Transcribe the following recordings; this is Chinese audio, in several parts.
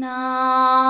常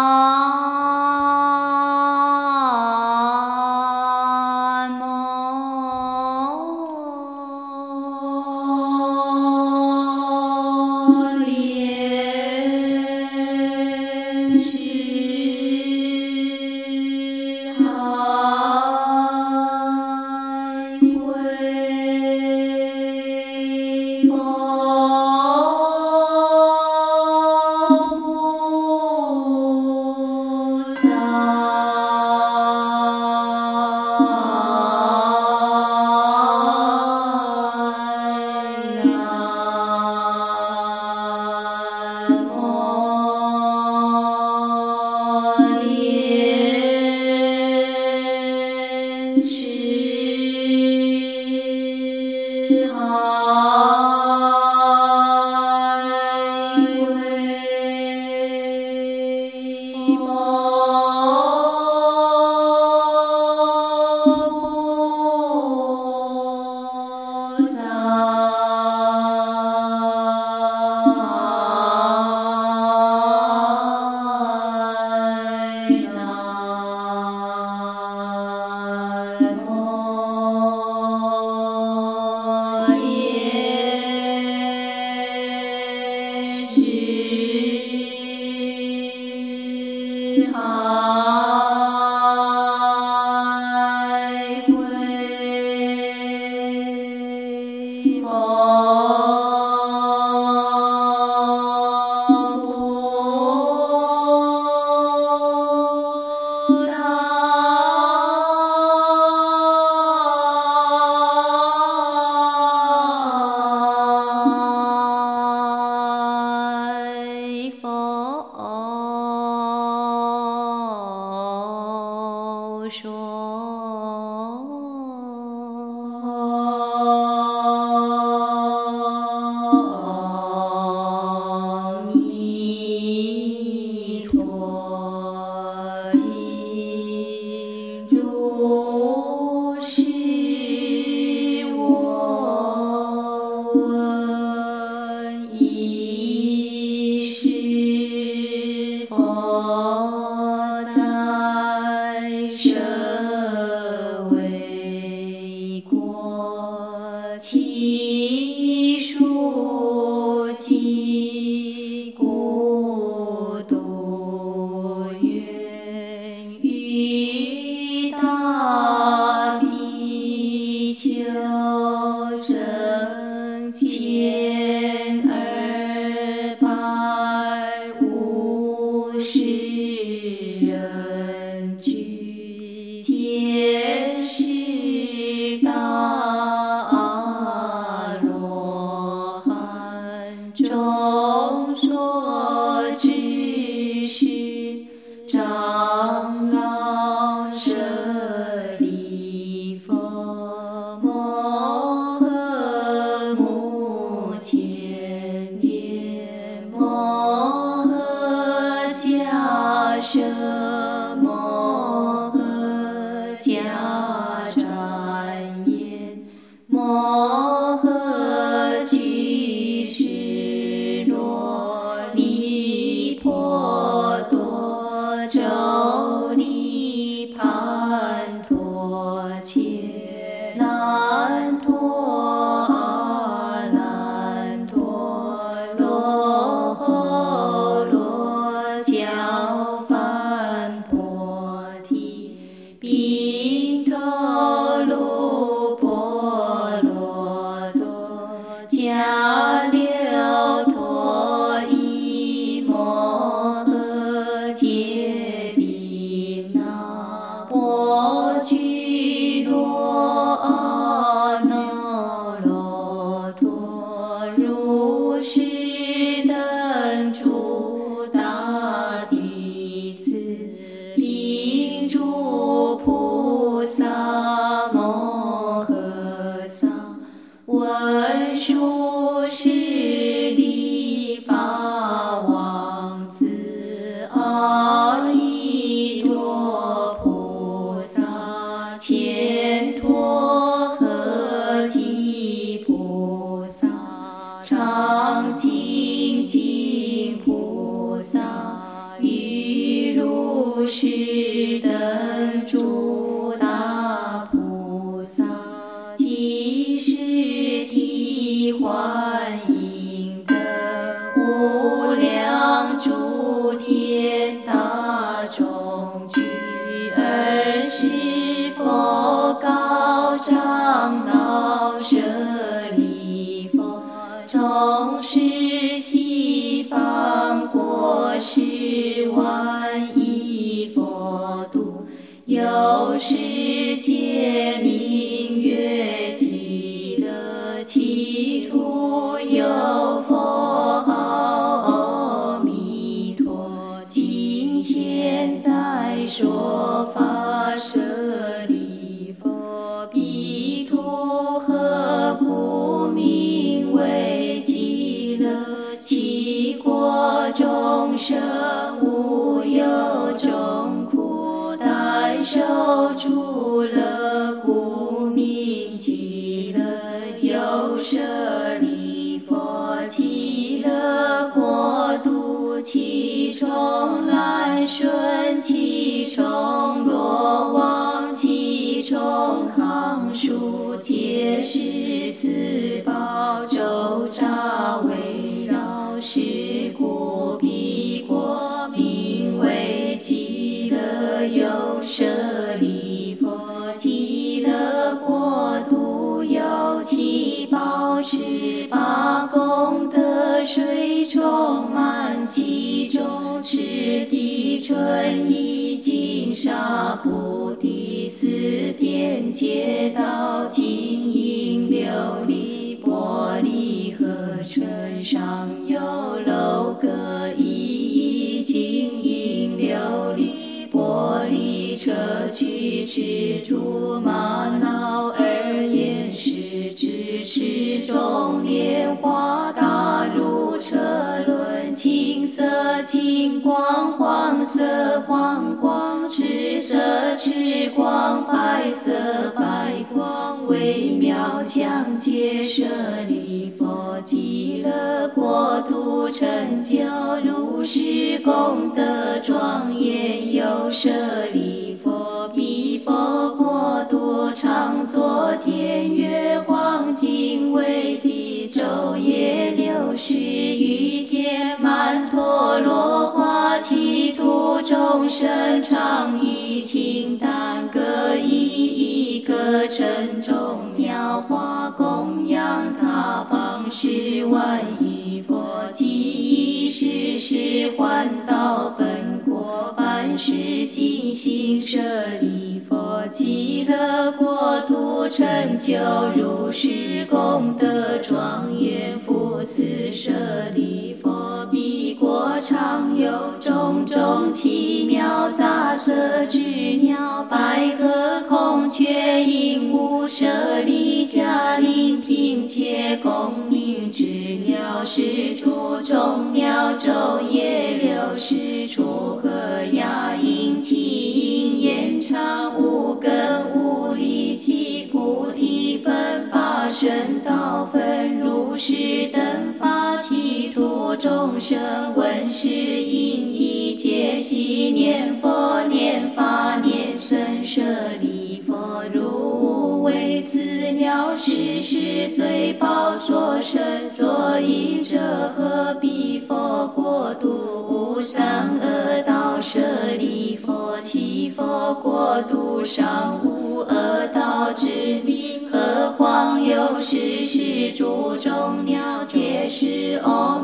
one. 顺，其中罗网，其中行树，皆是四宝周匝围绕，是故彼国名为极乐。有舍利弗，极乐国度有七宝十地春意金沙菩提四边街道金银琉璃玻璃和尘上有楼阁一一金银琉璃玻璃车具赤竹马青光黄色黄光赤色赤光白色白光微妙强界舍利佛极乐国土成就如是功德庄严有舍利弗彼佛国土常作天。众生常以清淡各一一个称重妙花供养他方十万亿佛即以时时还到本国凡是尽心舍利佛极乐国土成就如是功德庄严佛。色之鸟，白鹤、孔雀、鹦鹉、舍利迦陵频且共鸣之鸟，是诸众鸟昼夜六时出和雅音其音延长无根无力其菩提分八圣道分如是等法其土众生闻是音一念佛念法念僧舍利弗如无为此鸟是是最宝所生所以者何彼佛国度无三恶道舍利弗其佛国度上无恶道之名，何况有是是诸众鸟皆是阿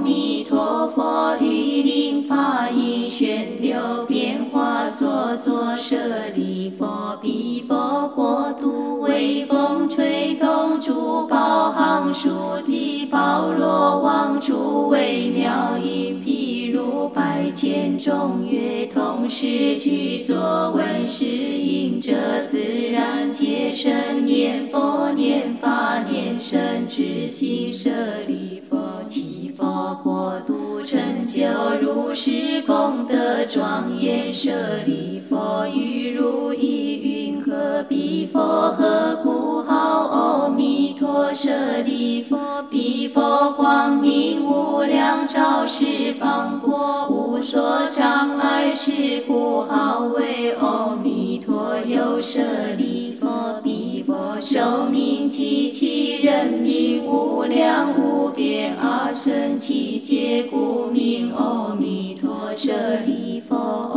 舍利弗彼佛国度微风吹动诸宝行树及宝罗王诸微妙音，譬如百千众乐同时具作闻是音者，自然皆生念佛念法念僧之心舍利弗其佛国度成就如是功德庄严舍利佛语如意云何比佛何故号阿弥陀舍利佛？比佛光明无量照十方国，无所障碍是故号为阿弥陀有舍利佛。比佛寿命及其人民无量无边阿僧祇劫，故名阿弥陀舍利佛。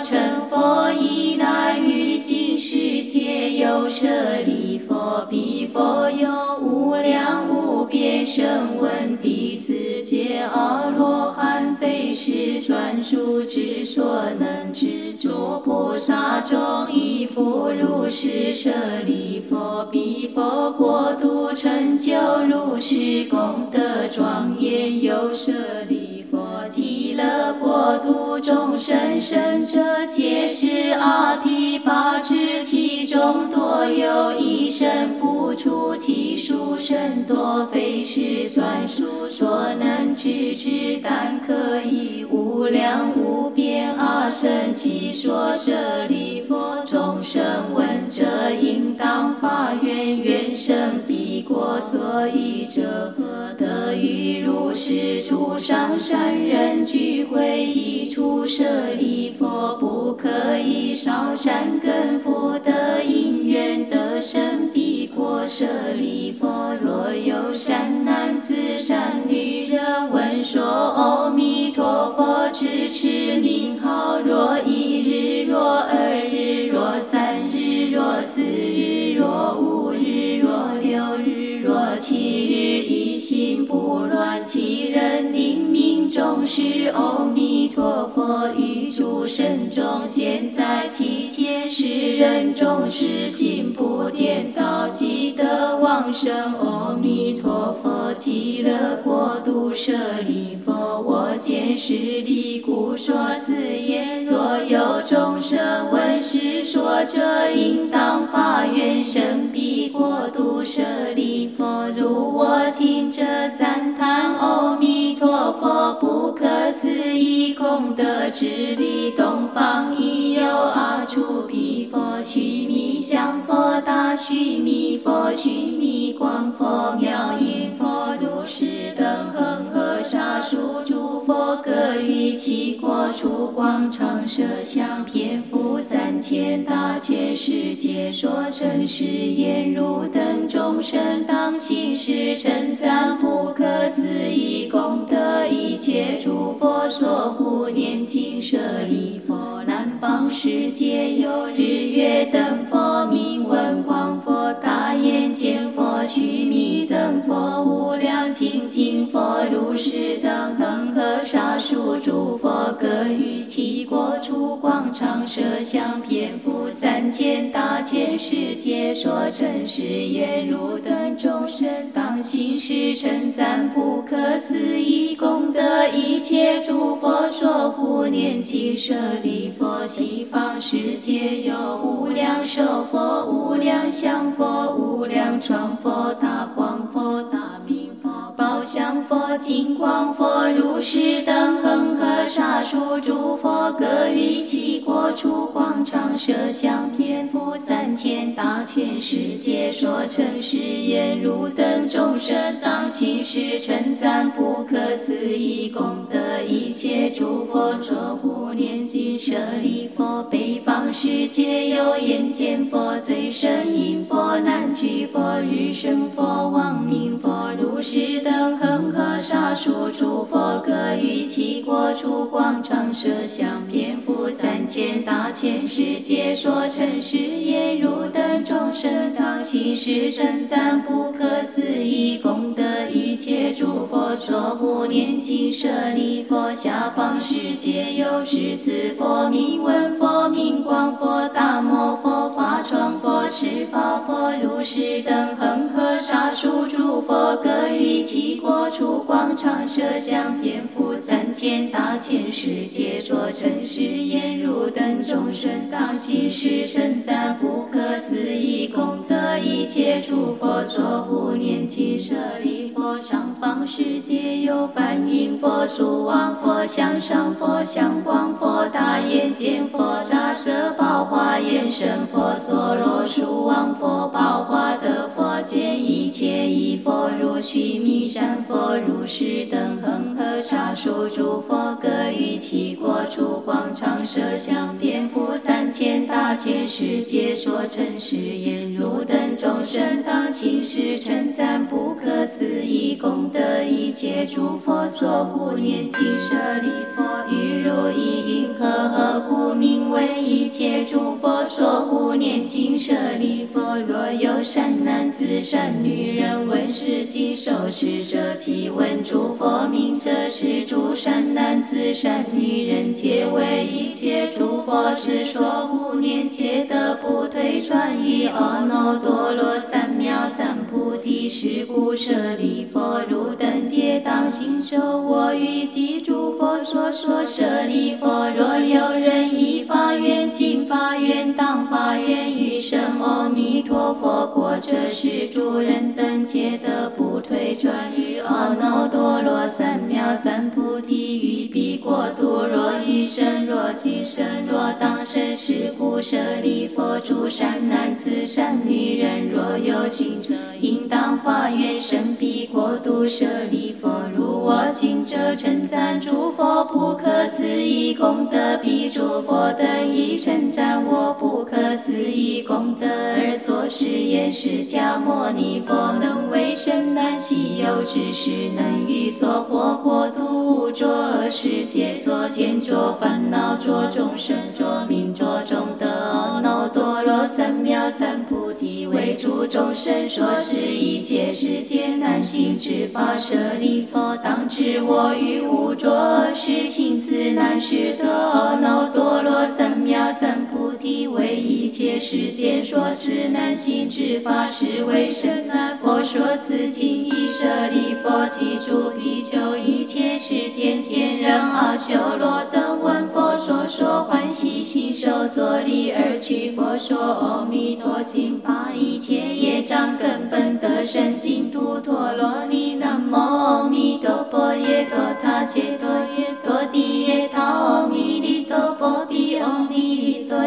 成佛以难，于今世界有舍利佛，彼佛有无量无边声闻弟子皆阿罗汉，非是算数之所能知。诸菩萨众亦复如是舍利佛，彼佛国土成就如是功德庄严，有舍利，乐国土众生生者皆是阿毗跋致，其中多有一生不出，其数甚多，非是算数所能知之，但可以无量无边阿僧祇说舍利佛，众生闻者应当发愿，愿生彼国。所以者何？得于如是诸上善人聚会一处舍利佛，不可以少善根福德因缘得生彼国。舍利佛，若有善男子、善女人闻说阿弥陀佛，持持名号，若一日，是，阿弥陀佛于诸圣中现，在其间，世人众，是心不颠倒，即得往生。阿弥陀佛，极乐国度舍利佛，我见是利故说此言。若有众生闻是说者，应当发愿生彼国度舍利佛。如我今者赞叹阿弥陀佛功德之力，东方已有阿处毗佛、须弥相佛、大须弥佛、须弥光佛、妙音佛、如是等恒河沙数诸佛，各于其国处广场设香，遍覆三千大千世界，说真实言如等众生当行施称赞不可思议功德，佛说护念经舍利佛，南方世界有日月灯佛，明文光佛、大眼见佛、须弥、量精进佛、如是等恒河沙数诸佛，各于其国处广场设香，遍覆三千大千世界，说真实言如等众生当行施称赞不可思议功德，一切诸佛说护念经舍利佛，西方世界有无量寿佛、无量相佛、无量传佛、大光佛、大佛、宝相佛、金光佛、如是等恒河沙数诸佛，各于其国处广场设香，遍覆三千大千世界，说成是言如等众生当行施称赞不可思议。功德，一切诸佛所护念经舍利佛，北方世界有眼见佛、最胜音佛、南俱佛、日生佛、王明佛、如是等恒河沙数诸佛，各于其国处广场设香，遍覆三千大千世界，说成是言如等众生当行施称赞不可思议功德，一切诸佛所护念经舍利佛，下方世界有十字佛、名闻佛、名光佛、大摩佛、法幢佛、释法佛、如是等恒沙数诸佛，各于其国处广场设香，遍覆三千大千世界，作真实言如等众生当行施称赞不可思议功德，一切诸佛所护念经舍利佛，上方世界有梵音佛、苏王佛、向上佛、向光佛、大眼见佛、扎舍宝华眼神佛、娑罗树王佛、宝华德佛、见一切依佛，如须弥山佛、如是等恒河沙数诸佛各于其国处广场设香遍覆三千大千世界说成誓言，汝等众生当行施称赞不可思议功德一切诸佛所护念经舍利佛，欲如意云何何故名为一切诸佛所护念经舍利佛？若有善男子善女人闻是经受持者，即闻诸佛名者，是诸善男子善女人皆为一切诸佛之说护念，皆得不退转于阿耨多罗三藐三菩提。是故舍利佛，汝等皆当信受我于及诸佛所说。舍利佛，若有人依法愿尽法愿当法愿于生阿弥陀佛国者，是诸人等皆得不退转阿耨多罗三藐三菩提。于彼国度，若一生若今生若当生，是故舍利佛，诸善男子善女人，若有情者，应当发愿生彼国度。舍利佛，如我今者称赞诸佛不可思议功德，彼诸佛等亦称赞我不可思议功德，而作是言：释迦牟尼佛能为生难希有之事，是能于所获国度着世界着见着烦恼着众生着名着众德，阿耨多罗三藐三菩提为诸众生说是一切世界难行之法，舍利佛，当知我于无着是亲自难施得，阿耨多罗三藐三菩提为一切世间说此难行之法，是为甚难佛说此经，已舍利佛，其诸比丘一切世间天人阿修罗等闻佛说说欢喜心受作礼而取佛说阿弥陀经，把一切业障根本得生净土陀罗尼。南无阿弥陀佛耶陀他揭陀耶陀地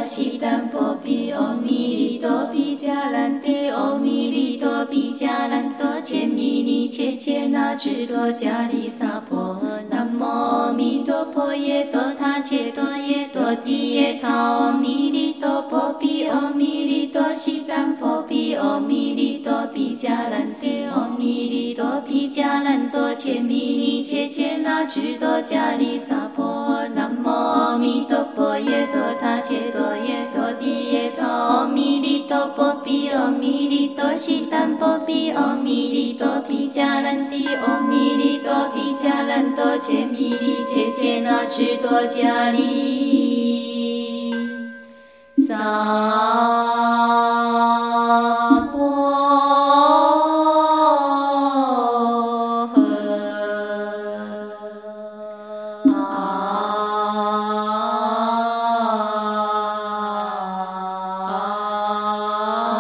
悉檀波比阿弥利多比迦兰帝阿弥利多比迦兰多切弥尼切切那智多迦利萨婆南无阿弥陀佛耶陀他揭陀耶陀地耶他阿弥利多波比阿弥利多悉檀波比耶陀地耶陀，阿弥利哆波比，阿弥利哆悉檀波毗，阿弥利哆毗迦兰帝，阿弥利哆毗迦兰多，伽弥利伽伽那，俱多迦利，萨。